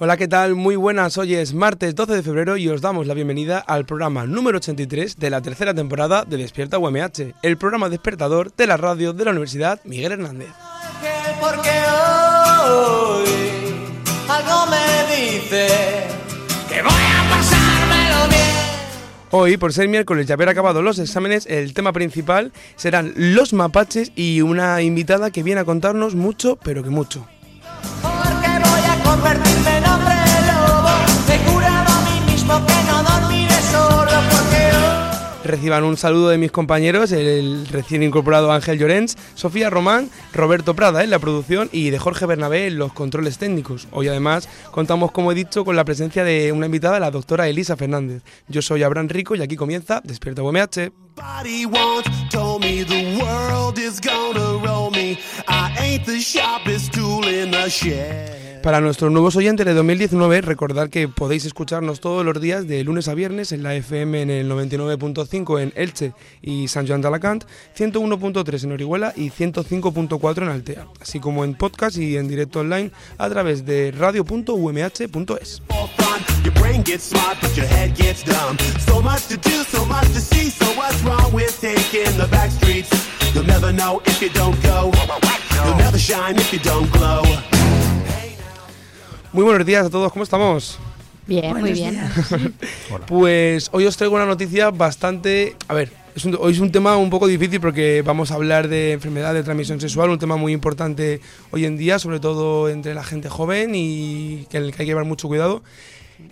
Hola, ¿qué tal? Muy buenas. Hoy es martes 12 de febrero y os damos la bienvenida al programa número 83 de la tercera temporada de Despierta UMH, el programa despertador de la radio de la Universidad Miguel Hernández. Porque hoy algo me dice que voy a pasármelo bien. Hoy, por ser miércoles y haber acabado los exámenes, el tema principal serán los mapaches y una invitada que viene a contarnos mucho, pero que mucho. Reciban un saludo de mis compañeros, el recién incorporado Ángel Llorens, Sofía Román, Roberto Prada en la producción y de Jorge Bernabé en los controles técnicos. Hoy además contamos, como he dicho, con la presencia de una invitada, la doctora Elisa Fernández. Yo soy Abraham Rico y aquí comienza Despierta UMH. Para nuestros nuevos oyentes de 2019, recordad que podéis escucharnos todos los días de lunes a viernes en la FM en el 99.5 en Elche y San Joan de Alacant, 101.3 en Orihuela y 105.4 en Altea, así como en podcast y en directo online a través de radio.umh.es. You'll never shine if you don't glow. Muy buenos días a todos, ¿cómo estamos? Bien, muy bien. Pues hoy os traigo una noticia bastante... A ver, es un- hoy es un tema un poco difícil porque vamos a hablar de enfermedad de transmisión sexual, un tema muy importante hoy en día, sobre todo entre la gente joven y que, el que hay que llevar mucho cuidado.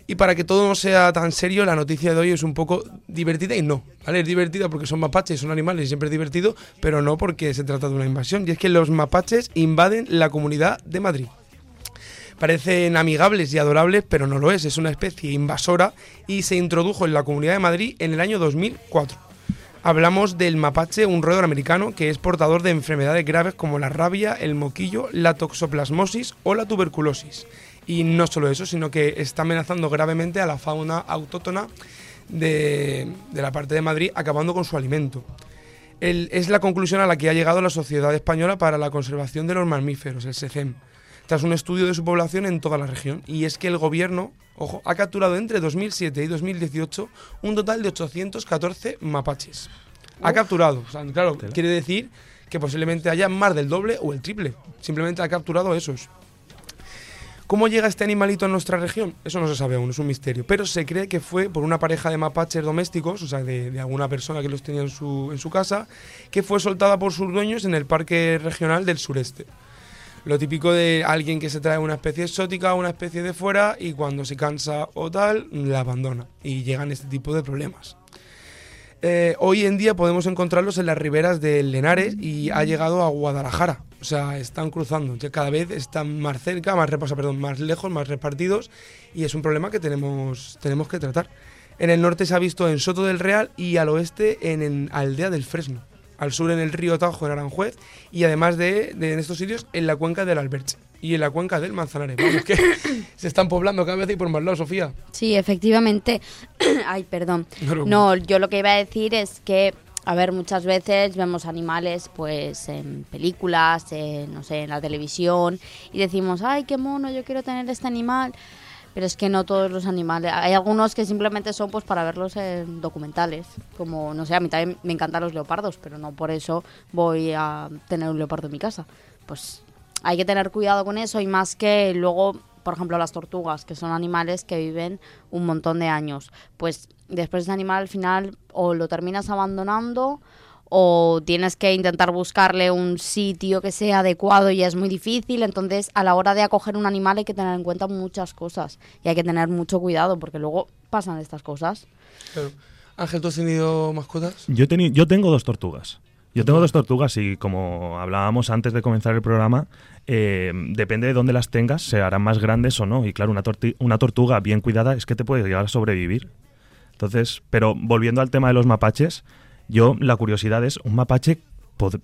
Y para que todo no sea tan serio, la noticia de hoy es un poco divertida y no. ¿vale? Es divertida porque son mapaches, son animales y siempre es divertido, pero no porque se trata de una invasión. Y es que los mapaches invaden la comunidad de Madrid. Parecen amigables y adorables, pero no lo es. Es una especie invasora y se introdujo en la Comunidad de Madrid en el año 2004. Hablamos del mapache, un roedor americano que es portador de enfermedades graves como la rabia, el moquillo, la toxoplasmosis o la tuberculosis. Y no solo eso, sino que está amenazando gravemente a la fauna autóctona de, la parte de Madrid, acabando con su alimento. Es la conclusión a la que ha llegado la Sociedad Española para la Conservación de los Mamíferos, el SECEM, tras un estudio de su población en toda la región. Y es que el gobierno, ojo, ha capturado entre 2007 y 2018 un total de 814 mapaches. Ha capturado, o sea, claro, quiere decir que posiblemente haya más del doble o el triple. Simplemente ha capturado esos. ¿Cómo llega este animalito a nuestra región? Eso no se sabe aún, es un misterio. Pero se cree que fue por una pareja de mapaches domésticos, o sea, de, de alguna persona que los tenía en su, en su casa, que fue soltada por sus dueños en el Parque Regional del Sureste. Lo típico de alguien que se trae una especie exótica, una especie de fuera, y cuando se cansa o tal, la abandona. Y llegan este tipo de problemas. Eh, hoy en día podemos encontrarlos en las riberas del Lenares y ha llegado a Guadalajara. O sea, están cruzando. Cada vez están más cerca, más reposa, perdón, más lejos, más repartidos. Y es un problema que tenemos, tenemos que tratar. En el norte se ha visto en Soto del Real y al oeste en, en Aldea del Fresno. Al sur en el río Tajo en Aranjuez y además de, de en estos sitios en la cuenca del Alberche y en la cuenca del Manzanares. Vamos, que se están poblando cada vez y por más lados, Sofía. Sí, efectivamente. Ay, perdón. No, yo lo que iba a decir es que, a ver, muchas veces vemos animales, pues, en películas, en, no sé, en la televisión, y decimos, ay, qué mono, yo quiero tener este animal. Pero es que no todos los animales. Hay algunos que simplemente son pues para verlos en documentales. Como, no sé, a mí también me encantan los leopardos, pero no por eso voy a tener un leopardo en mi casa. Pues hay que tener cuidado con eso y más que luego, por ejemplo, las tortugas, que son animales que viven un montón de años. Pues después ese animal al final o lo terminas abandonando o tienes que intentar buscarle un sitio que sea adecuado y es muy difícil. Entonces, a la hora de acoger un animal hay que tener en cuenta muchas cosas y hay que tener mucho cuidado porque luego pasan estas cosas. Claro. Ángel, ¿tú has tenido mascotas? Yo, teni- yo tengo dos tortugas. Yo tengo dos tortugas y como hablábamos antes de comenzar el programa, eh, depende de dónde las tengas, se harán más grandes o no. Y claro, una, una tortuga bien cuidada es que te puede llegar a sobrevivir. Entonces, pero volviendo al tema de los mapaches, yo la curiosidad es, un mapache pod-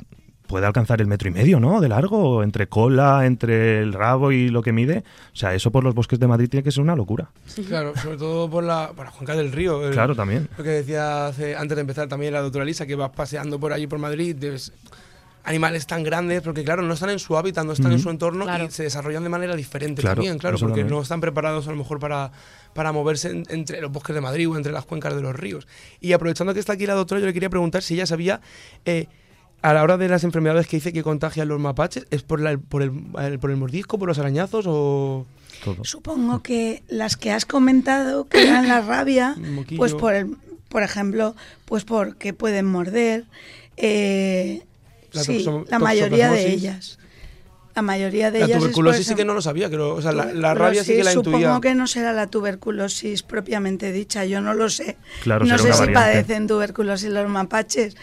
puede alcanzar el metro y medio, ¿no? De largo, entre cola, entre el rabo y lo que mide. O sea, eso por los bosques de Madrid tiene que ser una locura. Claro, sobre todo por la, por la cuenca del río. el- Claro, también. Lo que decía hace- antes de empezar también la doctora Lisa, que vas paseando por allí por Madrid, ves animales tan grandes, porque claro, no están en su hábitat, no están en su entorno Claro. y se desarrollan de manera diferente Claro, también, claro, porque también. no están preparados a lo mejor para, para moverse en- entre los bosques de Madrid o entre las cuencas de los ríos. Y aprovechando que está aquí la doctora, yo le quería preguntar si ella sabía, eh, a la hora de las enfermedades que dice que contagian los mapaches, ¿es por, la- por, el, por el mordisco, por los arañazos o...? Todo. Supongo que las que has comentado, que eran la rabia, pues por, el, por ejemplo, pues porque pueden morder. eh, La sí, la mayoría de ellas. La mayoría de La ellas. por tuberculosis sí ejemplo- que no lo sabía, lo- o sea, la, la rabia sí que la intuía. Supongo que no será la tuberculosis propiamente dicha, yo no lo sé. Claro, no sé si variante. padecen tuberculosis los mapaches,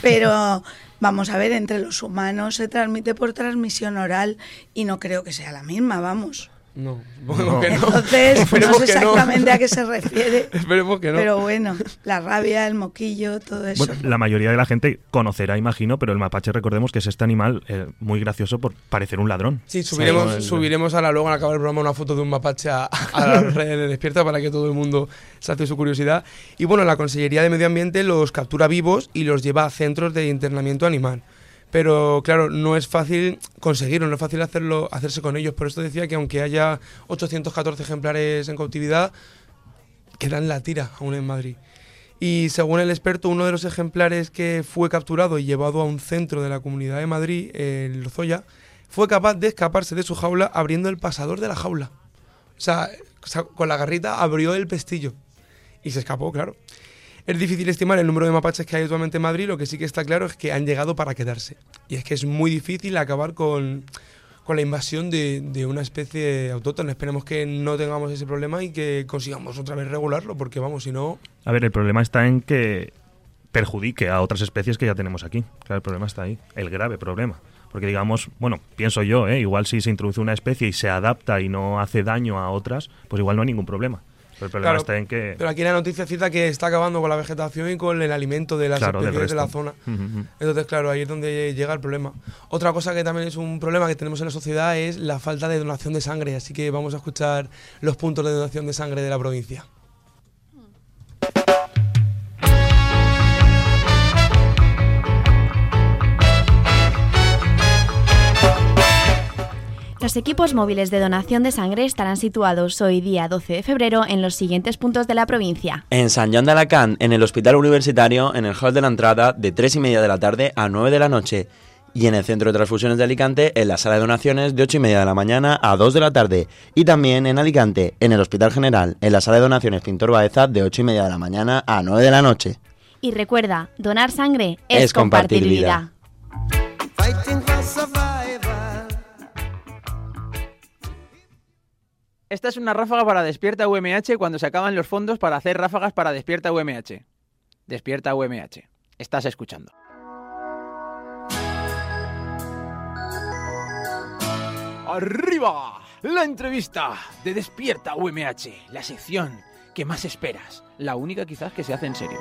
pero vamos a ver, entre los humanos se transmite por transmisión oral y no creo que sea la misma, vamos. No, supongo que no. Entonces, no Esperemos sé no. exactamente a qué se refiere, Esperemos que no. pero bueno, la rabia, el moquillo, todo eso. Bueno, la mayoría de la gente conocerá, imagino, pero el mapache recordemos que es este animal eh, muy gracioso por parecer un ladrón. Sí, subiremos, Sí, el- subiremos ahora luego al acabar el programa una foto de un mapache a, a las redes de Despierta para que todo el mundo sacie su curiosidad. Y bueno, la Consellería de Medio Ambiente los captura vivos y los lleva a centros de internamiento animal. Pero claro, no es fácil conseguirlo, no es fácil hacerlo, hacerse con ellos. Por esto decía que aunque haya 814 ejemplares en cautividad, quedan la tira aún en Madrid. Y según el experto, uno de los ejemplares que fue capturado y llevado a un centro de la Comunidad de Madrid, el Lozoya, fue capaz de escaparse de su jaula abriendo el pasador de la jaula. O sea, o sea, con la garrita abrió el pestillo y se escapó, claro. Es difícil estimar el número de mapaches que hay actualmente en Madrid, lo que sí que está claro es que han llegado para quedarse. Y es que es muy difícil acabar con, con la invasión de, de una especie autóctona. Esperemos que no tengamos ese problema y que consigamos otra vez regularlo, porque vamos, si no... A ver, el problema está en que perjudique a otras especies que ya tenemos aquí. Claro, el problema está ahí, el grave problema. Porque digamos, bueno, pienso yo, ¿eh? igual si se introduce una especie y se adapta y no hace daño a otras, pues igual no hay ningún problema. Pero el problema Claro, está en que... Pero aquí la noticia cita que está acabando con la vegetación y con el alimento de las Claro, especies de la zona. Ujú, ujú. Entonces, claro, ahí es donde llega el problema. Otra cosa que también es un problema que tenemos en la sociedad es la falta de donación de sangre. Así que vamos a escuchar los puntos de donación de sangre de la provincia. Los equipos móviles de donación de sangre estarán situados hoy día 12 de febrero en los siguientes puntos de la provincia. En San Joan de Alacant, en el Hospital Universitario, en el hall de la entrada, de 3 y media de la tarde a 9 de la noche. Y en el Centro de Transfusiones de Alicante, en la sala de donaciones, de 8 y media de la mañana a 2 de la tarde. Y también en Alicante, en el Hospital General, en la sala de donaciones Pintor Baeza, de 8 y media de la mañana a 9 de la noche. Y recuerda, donar sangre es, Es compartir compartir vida. vida. Esta es una ráfaga para Despierta UMH cuando se acaban los fondos para hacer ráfagas para Despierta UMH. Despierta UMH. Estás escuchando. ¡Arriba! La entrevista de Despierta UMH. La sección que más esperas. La única quizás que se hace en serio.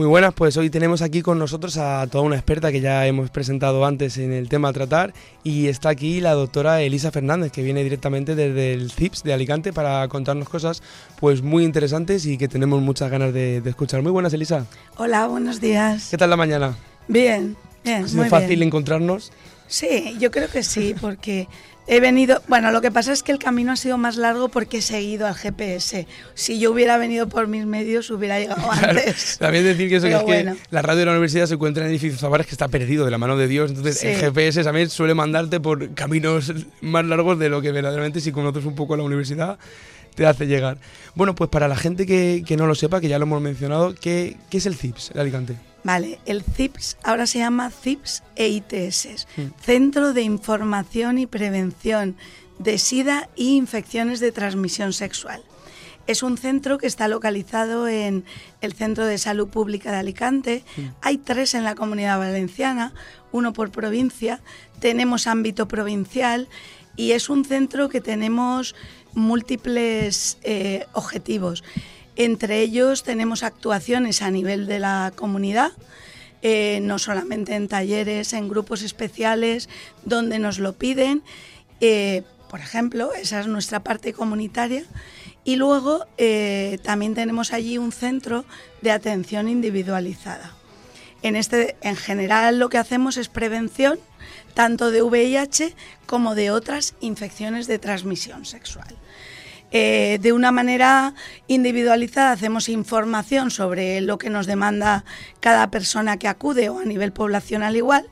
Muy buenas, pues hoy tenemos aquí con nosotros a toda una experta que ya hemos presentado antes en el tema a tratar y está aquí la doctora Elisa Fernández que viene directamente desde el CIPS de Alicante para contarnos cosas pues muy interesantes y que tenemos muchas ganas de, de escuchar. Muy buenas Elisa, Hola, buenos días. ¿qué tal la mañana? Bien, bien, ¿Ha sido muy fácil bien. encontrarnos? Sí, yo creo que sí, porque he venido. Bueno, lo que pasa es que el camino ha sido más largo porque he seguido al GPS. Si yo hubiera venido por mis medios, hubiera llegado antes. También decir que eso que es bueno. que la radio de la universidad se encuentra en el edificio Zavares que está perdido de la mano de Dios, entonces Sí. el GPS también suele mandarte por caminos más largos de lo que verdaderamente si conoces un poco la universidad te hace llegar. Bueno, pues para la gente que, que no lo sepa, que ya lo hemos mencionado, ¿qué, qué es el CIPS de Alicante? Vale, el CIPS ahora se llama CIPS EITS, Mm. Centro de Información y Prevención de SIDA y Infecciones de Transmisión Sexual. Es un centro que está localizado en el Centro de Salud Pública de Alicante. Hay tres en la Comunidad Valenciana, uno por provincia. Tenemos ámbito provincial y es un centro que tenemos múltiples eh, objetivos. Entre ellos tenemos actuaciones a nivel de la comunidad, eh, no solamente en talleres, en grupos especiales, donde nos lo piden. Eh, por ejemplo, esa es nuestra parte comunitaria. Y luego eh, también tenemos allí un centro de atención individualizada. En, este, en general lo que hacemos es prevención tanto de VIH como de otras infecciones de transmisión sexual. Eh, de una manera individualizada hacemos información sobre lo que nos demanda cada persona que acude o a nivel poblacional igual.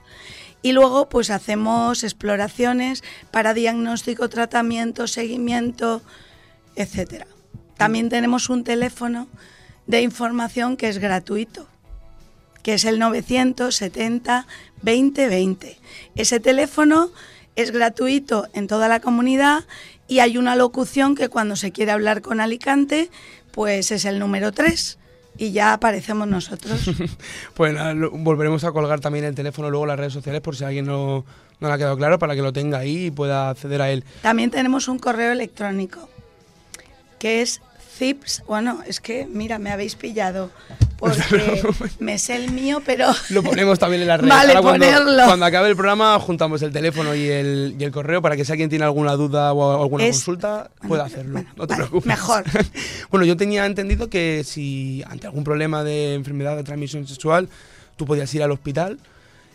Y luego pues hacemos exploraciones para diagnóstico, tratamiento, seguimiento, etcétera. También tenemos un teléfono de información que es gratuito, que es el 970 2020. Ese teléfono es gratuito en toda la comunidad y hay una locución que cuando se quiere hablar con Alicante, pues es el número 3 y ya aparecemos nosotros. Pues nada, lo- volveremos a colgar también el teléfono luego en las redes sociales por si alguien no, no le ha quedado claro, para que lo tenga ahí y pueda acceder a él. También tenemos un correo electrónico que es zips, bueno, es que mira, me habéis pillado porque me sé el mío, pero Lo ponemos también en las redes. Vale, Ahora cuando, ponerlo. cuando acabe el programa juntamos el teléfono y el, y el correo para que si alguien tiene alguna duda o alguna Es- consulta pueda hacerlo. no te vale, preocupes. mejor. bueno, yo tenía entendido que si ante algún problema de enfermedad de transmisión sexual tú podías ir al hospital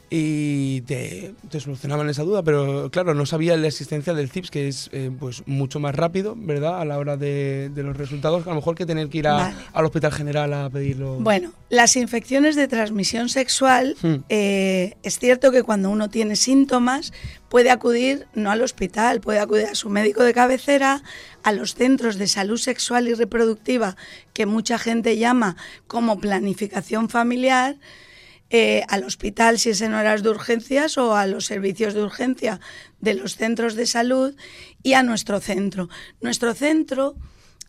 y te, te solucionaban esa duda, pero claro, no sabía la existencia del CIPS, que es eh, pues mucho más rápido, ¿verdad? A la hora de, de los resultados, a lo mejor que tener que ir a- Vale. al hospital general a pedirlo. Bueno, las infecciones de transmisión sexual, Hmm. eh, es cierto que cuando uno tiene síntomas puede acudir no al hospital, puede acudir a su médico de cabecera, a los centros de salud sexual y reproductiva que mucha gente llama como planificación familiar, eh, al hospital si es en horas de urgencias o a los servicios de urgencia de los centros de salud y a nuestro centro. Nuestro centro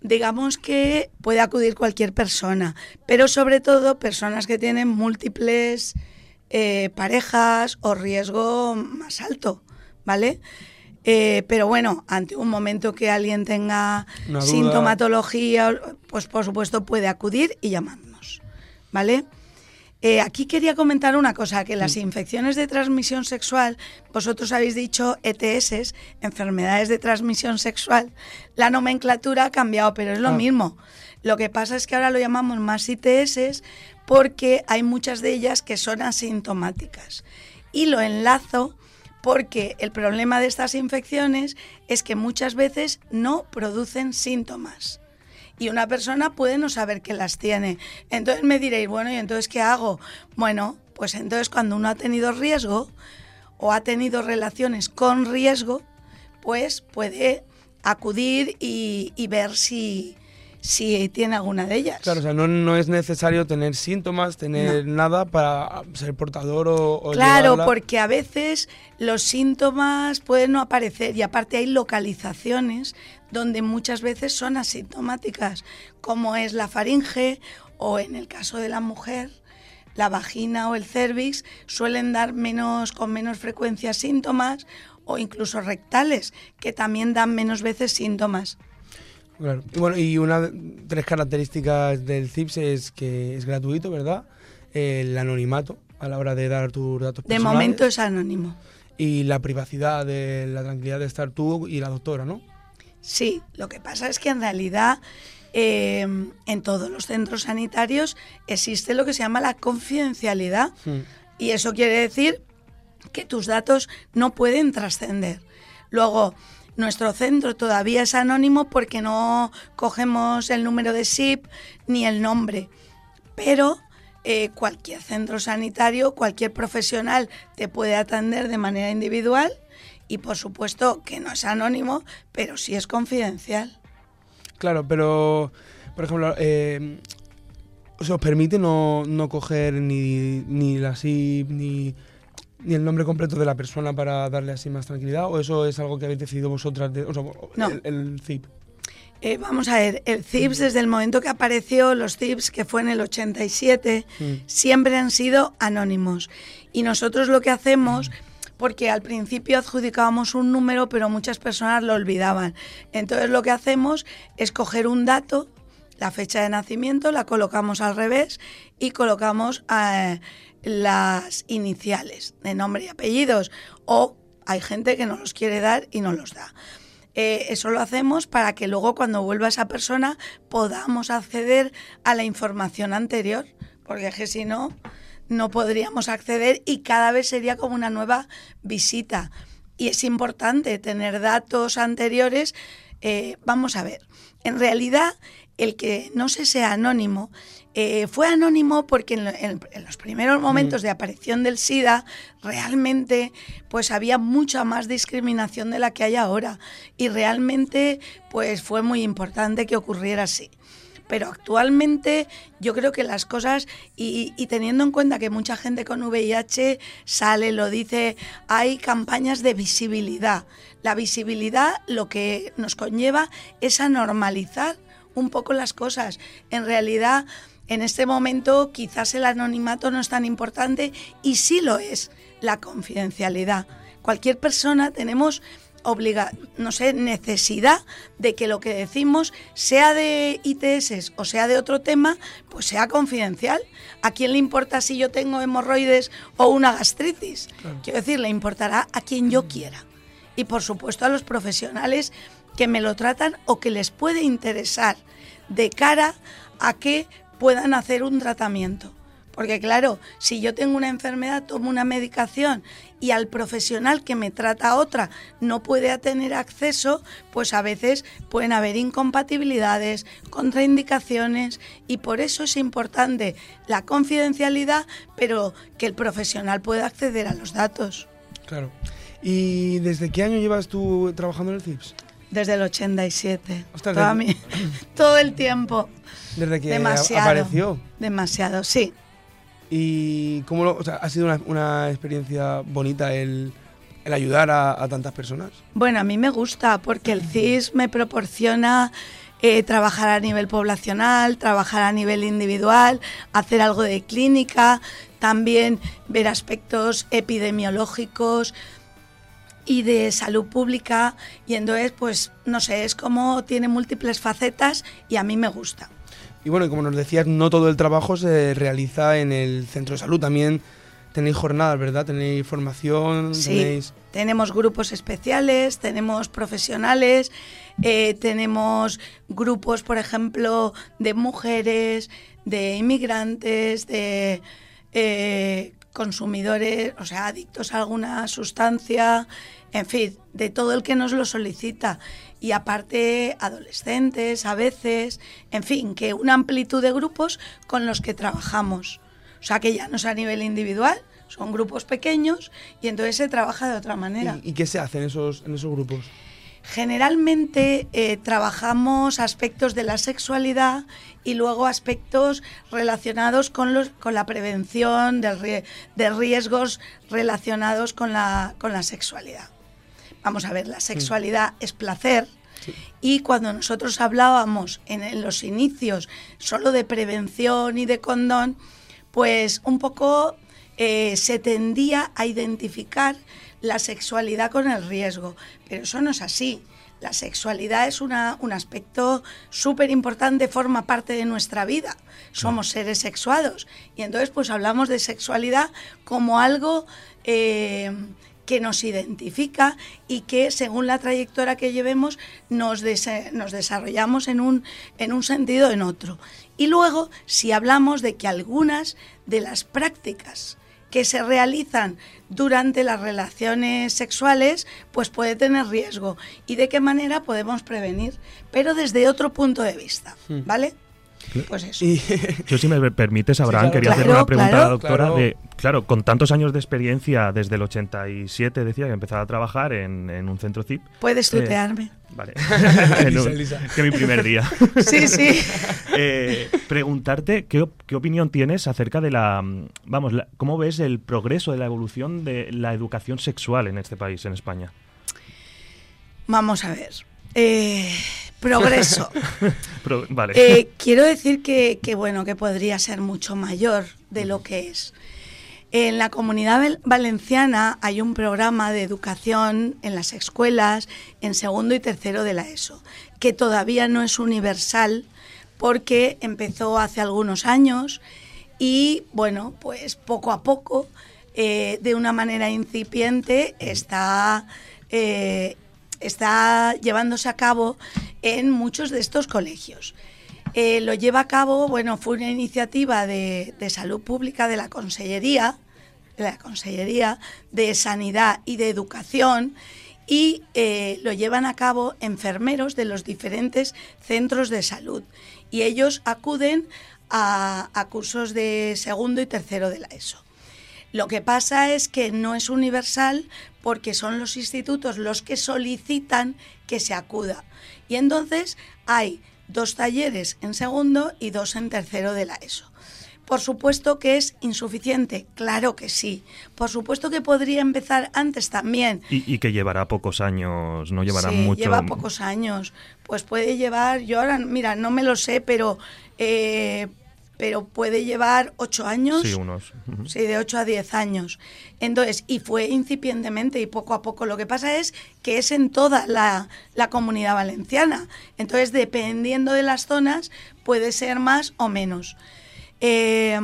digamos que puede acudir cualquier persona, pero sobre todo personas que tienen múltiples eh, parejas o riesgo más alto, ¿vale? Eh, pero bueno, ante un momento que alguien tenga sintomatología, pues por supuesto puede acudir y llamarnos, ¿vale? Eh, aquí quería comentar una cosa, que las infecciones de transmisión sexual, vosotros habéis dicho ETS, enfermedades de transmisión sexual, la nomenclatura ha cambiado, pero es lo Ah. mismo. Lo que pasa es que ahora lo llamamos más ITS porque hay muchas de ellas que son asintomáticas. Y lo enlazo porque el problema de estas infecciones es que muchas veces no producen síntomas y una persona puede no saber que las tiene. Entonces me diréis, bueno, ¿y entonces qué hago? Bueno, pues entonces cuando uno ha tenido riesgo o ha tenido relaciones con riesgo, pues puede acudir y, y ver si, si tiene alguna de ellas. Claro, o sea, no, no es necesario tener síntomas, tener nada para ser portador o, o Claro, llevarla. porque a veces los síntomas pueden no aparecer y aparte hay localizaciones donde muchas veces son asintomáticas, como es la faringe o en el caso de la mujer, la vagina o el cervix suelen dar menos con menos frecuencia síntomas o incluso rectales que también dan menos veces síntomas. Claro. Y bueno, y una tres características del CIPS es que es gratuito, ¿verdad? El anonimato a la hora de dar tus datos De personales. momento es anónimo. Y la privacidad, de la tranquilidad de estar tú y la doctora, ¿no? Sí, lo que pasa es que en realidad eh, en todos los centros sanitarios existe lo que se llama la confidencialidad. Y eso quiere decir que tus datos no pueden trascender. Luego, nuestro centro todavía es anónimo porque no cogemos el número de SIP ni el nombre, pero eh, cualquier centro sanitario, cualquier profesional te puede atender de manera individual y por supuesto que no es anónimo, pero sí es confidencial. Claro, pero, por ejemplo, eh, ¿Se os permite no, no coger ni, ni la SIP ni, ni el nombre completo de la persona para darle así más tranquilidad? ¿O eso es algo que habéis decidido vosotras? De, o sea, No. el, el CIP. Eh, vamos a ver, el CIPS desde el momento que apareció, los CIPS que fue en el 87, Mm. siempre han sido anónimos. Y nosotros lo que hacemos, porque al principio adjudicábamos un número, pero muchas personas lo olvidaban. Entonces lo que hacemos es coger un dato, la fecha de nacimiento, la colocamos al revés y colocamos eh, las iniciales de nombre y apellidos. O hay gente que no los quiere dar y no los da. Eh, eso lo hacemos para que luego cuando vuelva esa persona podamos acceder a la información anterior, porque es que si no, no podríamos acceder y cada vez sería como una nueva visita. Y es importante tener datos anteriores. Eh, vamos a ver, en realidad el que no se sea anónimo eh, fue anónimo porque en, en- en los primeros momentos de aparición del SIDA realmente pues había mucha más discriminación de la que hay ahora y realmente pues fue muy importante que ocurriera así. Pero actualmente yo creo que las cosas, y, teniendo en cuenta que mucha gente con VIH sale, lo dice, hay campañas de visibilidad. La visibilidad lo que nos conlleva es a normalizar un poco las cosas. En realidad, en este momento quizás el anonimato no es tan importante y sí lo es la confidencialidad. Cualquier persona tenemos obliga, no sé, necesidad de que lo que decimos, sea de ITS o sea de otro tema, pues sea confidencial. ¿A quién le importa si yo tengo hemorroides o una gastritis? Quiero decir, le importará a quien yo quiera. Y por supuesto a los profesionales que me lo tratan o que les puede interesar de cara a que puedan hacer un tratamiento. Porque claro, si yo tengo una enfermedad, tomo una medicación y al profesional que me trata otra no puede tener acceso, pues a veces pueden haber incompatibilidades, contraindicaciones y por eso es importante la confidencialidad, pero que el profesional pueda acceder a los datos. Claro. ¿Y desde qué año llevas tú trabajando en el CIPS? Desde el 87. Ostras, Toda desde- mi- todo el tiempo. Desde que Demasiado. apareció. Demasiado, sí. ¿Y cómo lo, o sea, ha sido una, experiencia bonita el, ayudar a, a tantas personas? Bueno, a mí me gusta porque el CIS me proporciona eh, trabajar a nivel poblacional, trabajar a nivel individual, hacer algo de clínica, también ver aspectos epidemiológicos y de salud pública. Y entonces, pues, no sé, es como tiene múltiples facetas y a mí me gusta. Y bueno, y como nos decías, no todo el trabajo se realiza en el centro de salud. También tenéis jornadas, ¿verdad? Tenéis formación, Sí, tenéis... tenemos grupos especiales, tenemos profesionales, eh, tenemos grupos, por ejemplo, de mujeres, de inmigrantes, de eh, consumidores, o sea, adictos a alguna sustancia, en fin, de todo el que nos lo solicita. Y aparte, adolescentes a veces, en fin, que una amplitud de grupos con los que trabajamos. O sea, que ya no es a nivel individual, son grupos pequeños y entonces se trabaja de otra manera. ¿Y, qué se hace en esos, en esos grupos? Generalmente eh, trabajamos aspectos de la sexualidad y luego aspectos relacionados con, los, con la prevención de, rie- de riesgos relacionados con la, con la sexualidad. Vamos a ver, la sexualidad es placer y cuando nosotros hablábamos en, en los inicios solo de prevención y de condón, pues un poco eh, se tendía a identificar la sexualidad con el riesgo, pero eso no es así. La sexualidad es una- un aspecto súper importante, forma parte de nuestra vida. Somos seres sexuados. Y entonces pues hablamos de sexualidad como algo eh, que nos identifica y que según la trayectoria que llevemos nos, dese- nos desarrollamos en un, en un sentido o en otro. Y luego, si hablamos de que algunas de las prácticas que se realizan durante las relaciones sexuales, pues puede tener riesgo. ¿Y de qué manera podemos prevenir? Pero desde otro punto de vista, Hmm. ¿vale? Pues eso. Y Yo, si me permites, Abraham, claro. quería hacer Claro, una pregunta a la doctora. Claro. De, claro, con tantos años de experiencia, desde el 87 decía que empezaba a trabajar en, en un centro CIP. Puedes Eh, tutearme. Vale. En un- Lisa. Que mi primer día. Sí, sí. Eh, preguntarte qué, op- qué opinión tienes acerca de la, vamos, la- cómo ves el progreso de la evolución de la educación sexual en este país, en España. Vamos a ver. Eh, progreso. Pro- vale. Eh, quiero decir que, que, bueno, que podría ser mucho mayor de lo que es. En la comunidad val- valenciana hay un programa de educación en las escuelas en segundo y tercero de la ESO, que todavía no es universal porque empezó hace algunos años y, bueno, pues poco a poco, eh, de una manera incipiente, está, eh, está llevándose a cabo en muchos de estos colegios. Eh, lo lleva a cabo, bueno, fue una iniciativa de, de salud pública de la Consellería, de la Consellería de Sanidad y de Educación, y eh, lo llevan a cabo enfermeros de los diferentes centros de salud. Y ellos acuden a, a cursos de segundo y tercero de la ESO. Lo que pasa es que no es universal porque son los institutos los que solicitan que se acuda. Y entonces hay dos talleres en segundo y dos en tercero de la ESO. Por supuesto que es insuficiente, claro que sí. Por supuesto que podría empezar antes también. Y, y que llevará pocos años, no llevará Sí, mucho. lleva pocos años. Pues puede llevar, yo ahora, mira, no me lo sé, pero, eh, pero puede llevar ocho años. Sí, unos. Sí, de 8 a 10 años. Entonces, y fue incipientemente y poco a poco. Lo que pasa es que es en toda la, la comunidad valenciana. Entonces, dependiendo de las zonas, puede ser más o menos. Eh,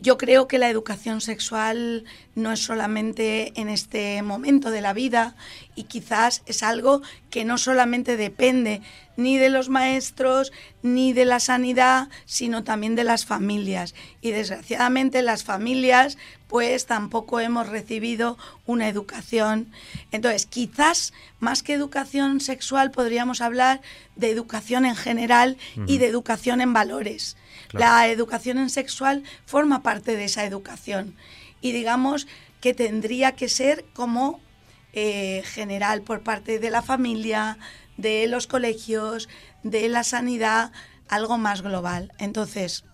yo creo que la educación sexual no es solamente en este momento de la vida y quizás es algo que no solamente depende ni de los maestros ni de la sanidad, sino también de las familias. Y desgraciadamente las familias pues tampoco hemos recibido una educación. Entonces, quizás más que educación sexual podríamos hablar de educación en general y de educación en valores. Claro. La educación en sexual forma parte de esa educación y digamos que tendría que ser como eh, general por parte de la familia, de los colegios, de la sanidad, algo más global. Entonces,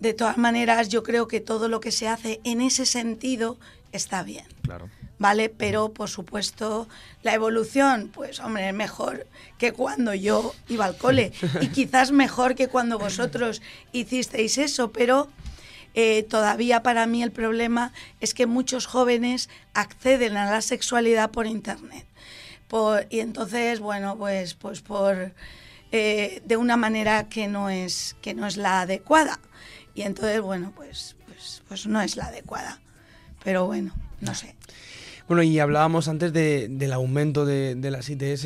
de todas maneras, yo creo que todo lo que se hace en ese sentido está bien. Claro. ¿Vale? Pero, por supuesto, la evolución, pues, hombre, es mejor que cuando yo iba al cole. Y quizás mejor que cuando vosotros hicisteis eso, pero eh, todavía para mí el problema es que muchos jóvenes acceden a la sexualidad por Internet. Por- y entonces, bueno, pues, pues por... eh, de una manera que no es que no es la adecuada. Y entonces bueno pues pues pues no es la adecuada. Pero bueno no sé Bueno, y hablábamos antes de- del aumento de, de las ITS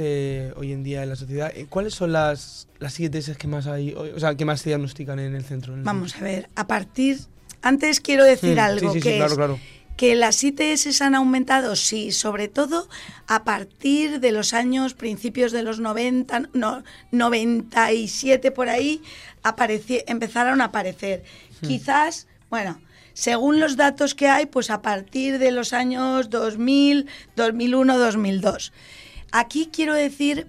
hoy en día en la sociedad. Eh, ¿Cuáles son las, las ITS que más hay, o sea, que más se diagnostican en el centro? en el Vamos a ver, a partir... Antes quiero decir algo, sí, que claro, es claro. que las ITS han aumentado, sí, sobre todo a partir de los años, principios de los 90, no, 97 por ahí, apareci- empezaron a aparecer. Hmm. Quizás, bueno, según los datos que hay, pues a partir de los años 2000, 2001, 2002. Aquí quiero decir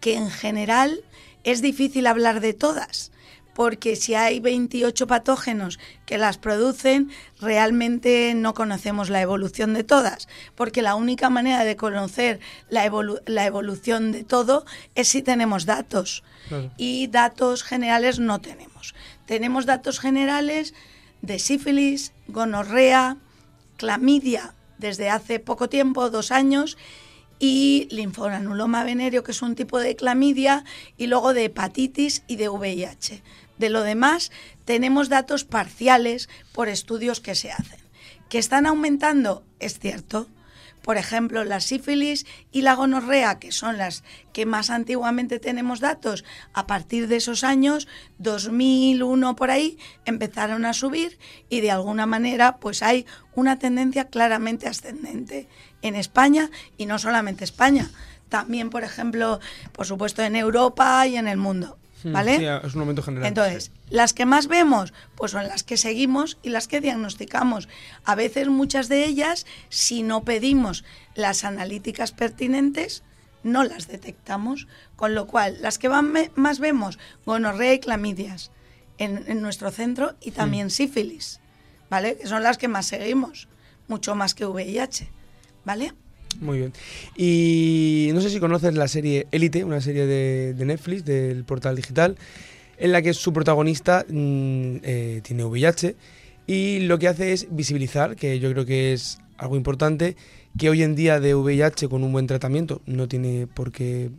que en general es difícil hablar de todas, porque si hay 28 patógenos que las producen, realmente no conocemos la evolución de todas, porque la única manera de conocer la, evolu- la evolución de todo es si tenemos datos. Claro. Y datos generales no tenemos. Tenemos datos generales de sífilis, gonorrea, clamidia desde hace poco tiempo, dos años, y linforanuloma venéreo, que es un tipo de clamidia, y luego de hepatitis y de VIH. De lo demás, tenemos datos parciales por estudios que se hacen. ¿Que están aumentando? Es cierto. Por ejemplo, la sífilis y la gonorrea, que son las que más antiguamente tenemos datos, a partir de esos años, 2001 por ahí, empezaron a subir y de alguna manera pues hay una tendencia claramente ascendente en España y no solamente España, también, por ejemplo, por supuesto en Europa y en el mundo. ¿Vale? Sí, es un momento general. Entonces, las que más vemos, pues son las que seguimos y las que diagnosticamos. A veces muchas de ellas, si no pedimos las analíticas pertinentes, no las detectamos. Con lo cual, las que van me- más vemos, gonorrea y clamidias en, en nuestro centro y también sífilis, ¿vale? Que son las que más seguimos, mucho más que VIH, ¿vale? Muy bien. Y no sé si conoces la serie Élite, una serie de, de Netflix, del portal digital, en la que su protagonista mm, eh, tiene VIH y lo que hace es visibilizar, que yo creo que es algo importante, que hoy en día de VIH con un buen tratamiento no tiene por qué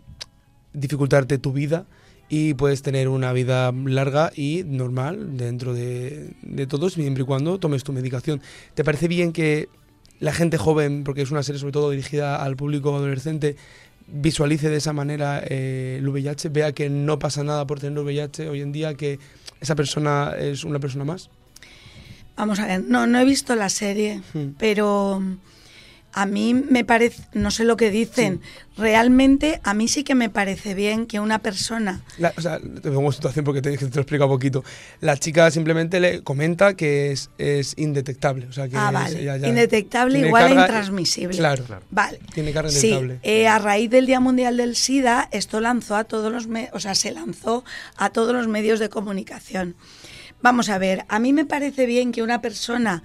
dificultarte tu vida y puedes tener una vida larga y normal dentro de, de todos, siempre y cuando tomes tu medicación. ¿Te parece bien que la gente joven, porque es una serie sobre todo dirigida al público adolescente, visualice de esa manera eh, el VIH, vea que no pasa nada por tener VIH hoy en día, que esa persona es una persona más? Vamos a ver, no, no he visto la serie, pero a mí me parece, no sé lo que dicen, realmente a mí sí que me parece bien que una persona La- o sea, te pongo en situación porque te, te lo explico un poquito. La chica simplemente le comenta que es, es indetectable. O sea, que Ah, es- vale. ya- ya Indetectable igual a carga- intransmisible. Claro, Vale. tiene carga Sí, indetectable. eh, a raíz del Día Mundial del SIDA, esto lanzó a todos los, me- o sea, se lanzó a todos los medios de comunicación. Vamos a ver, a mí me parece bien que una persona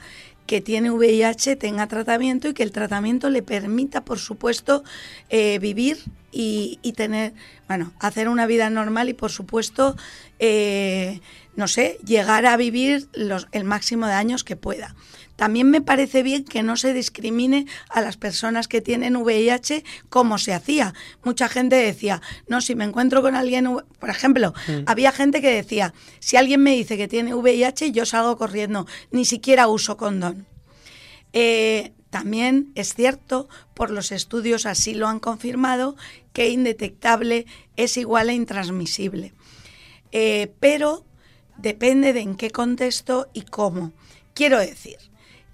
que tiene VIH tenga tratamiento y que el tratamiento le permita, por supuesto, eh, vivir y, y tener, bueno, hacer una vida normal y, por supuesto, eh, no sé, llegar a vivir los, el máximo de años que pueda. También me parece bien que no se discrimine a las personas que tienen VIH como se hacía. Mucha gente decía, no, si me encuentro con alguien, por ejemplo, Mm. había gente que decía, si alguien me dice que tiene VIH, yo salgo corriendo, ni siquiera uso condón. Eh, también es cierto, por los estudios así lo han confirmado, que indetectable es igual a intransmisible. Eh, pero depende de en qué contexto y cómo. Quiero decir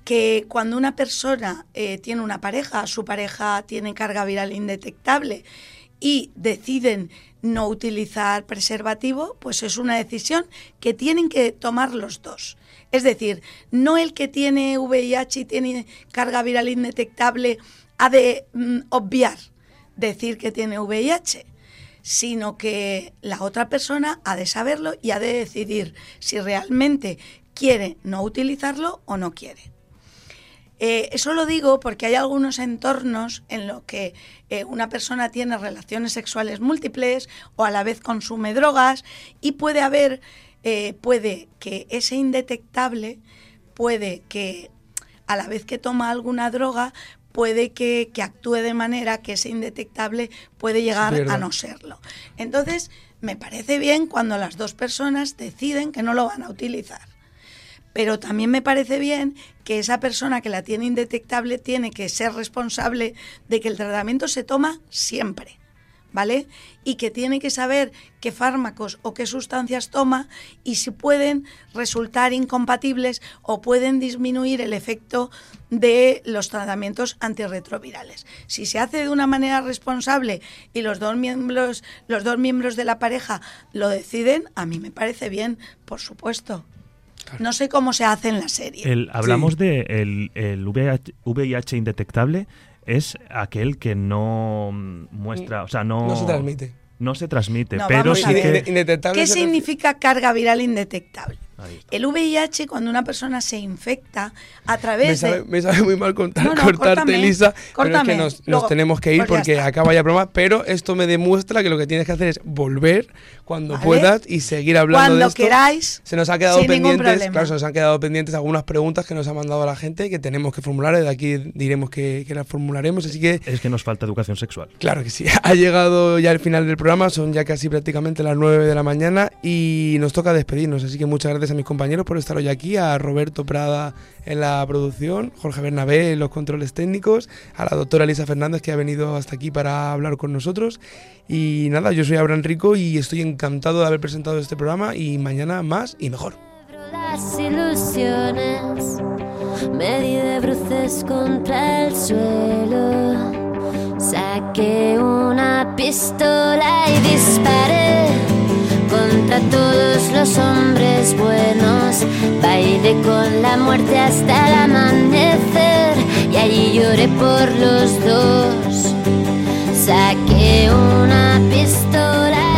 que cuando una persona eh, tiene una pareja, su pareja tiene carga viral indetectable y deciden no utilizar preservativo, pues es una decisión que tienen que tomar los dos. Es decir, no el que tiene VIH y tiene carga viral indetectable ha de mm, obviar decir que tiene VIH, sino que la otra persona ha de saberlo y ha de decidir si realmente quiere no utilizarlo o no quiere. Eh, eso lo digo porque hay algunos entornos en los que eh, una persona tiene relaciones sexuales múltiples o a la vez consume drogas y puede haber, eh, puede que ese indetectable, puede que a la vez que toma alguna droga, puede que, que actúe de manera que ese indetectable puede llegar a no serlo. Entonces, me parece bien cuando las dos personas deciden que no lo van a utilizar. Pero también me parece bien que esa persona que la tiene indetectable tiene que ser responsable de que el tratamiento se toma siempre, ¿vale? Y que tiene que saber qué fármacos o qué sustancias toma y si pueden resultar incompatibles o pueden disminuir el efecto de los tratamientos antirretrovirales. Si se hace de una manera responsable y los dos miembros, los dos miembros de la pareja lo deciden, a mí me parece bien, por supuesto. No sé cómo se hace en la serie. El- hablamos de el, el VIH, VIH indetectable es aquel que no muestra, o sea, no No se transmite. No se transmite, No, pero sí que ¿Qué significa carga viral indetectable? El VIH, cuando una persona se infecta a Me través sabe, de... me sabe muy mal contar, No, no, cortarte, córtame, Elisa, pero es córtame. que nos, tenemos que ir pues porque está. acaba ya el programa, pero esto me demuestra que lo que tienes que hacer es volver cuando Vale. puedas y seguir hablando Cuando de esto. queráis, Se nos ha quedado pendientes, claro, se nos han quedado pendientes algunas preguntas que nos ha mandado la gente que tenemos que formular, y de aquí diremos que, que las formularemos, así que es que nos falta educación sexual. Claro que sí. Ha llegado ya el final del programa, son ya casi prácticamente las 9 de la mañana y nos toca despedirnos. Así que muchas gracias a mis compañeros por estar hoy aquí, a Roberto Prada en la producción, Jorge Bernabé en los controles técnicos, a la doctora Elisa Fernández que ha venido hasta aquí para hablar con nosotros. Y nada, yo soy Abraham Rico y estoy encantado de haber presentado este programa y mañana más y mejor. las ilusiones. Me di de bruces contra el suelo. Saqué una pistola y disparé contra todos los hombres buenos. Bailé con la muerte hasta el amanecer y allí lloré por los dos. Saqué una pistola